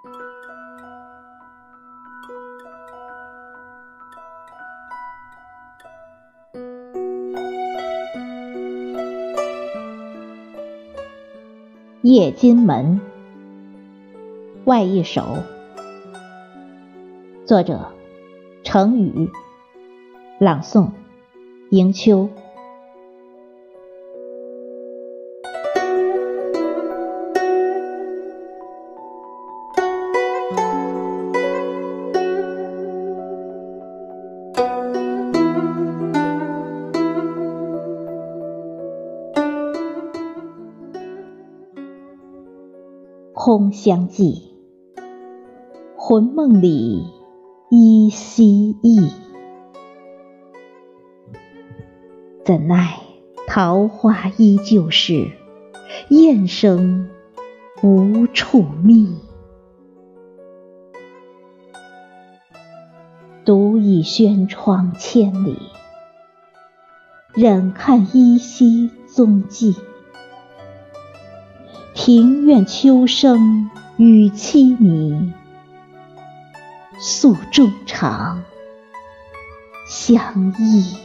夜金门，外一首，作者：程宇，朗诵：迎秋。空相寄，魂梦里依稀忆。怎奈桃花依旧是，燕声无处觅。独倚轩窗千里，忍看依稀踪迹。庭院秋声与凄迷，诉衷肠相依。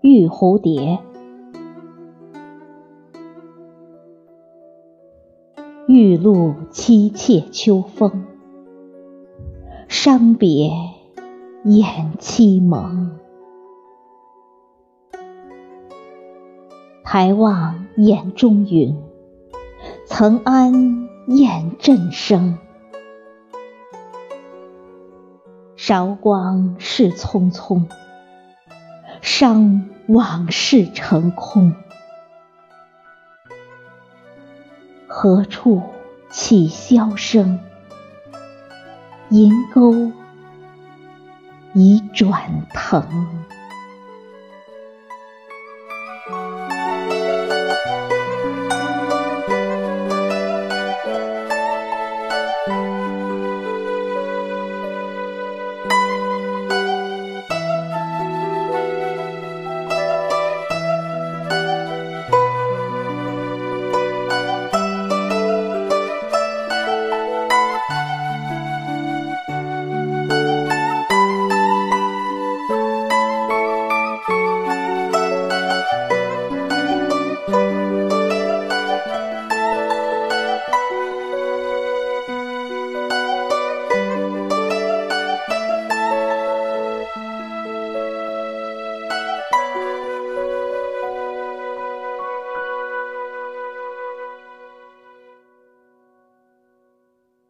玉蝴蝶。玉露凄切秋风，伤别眼凄蒙。抬望眼中云，曾谙雁阵声。韶光逝匆匆，伤往事成空。何处起箫声？银钩已转藤。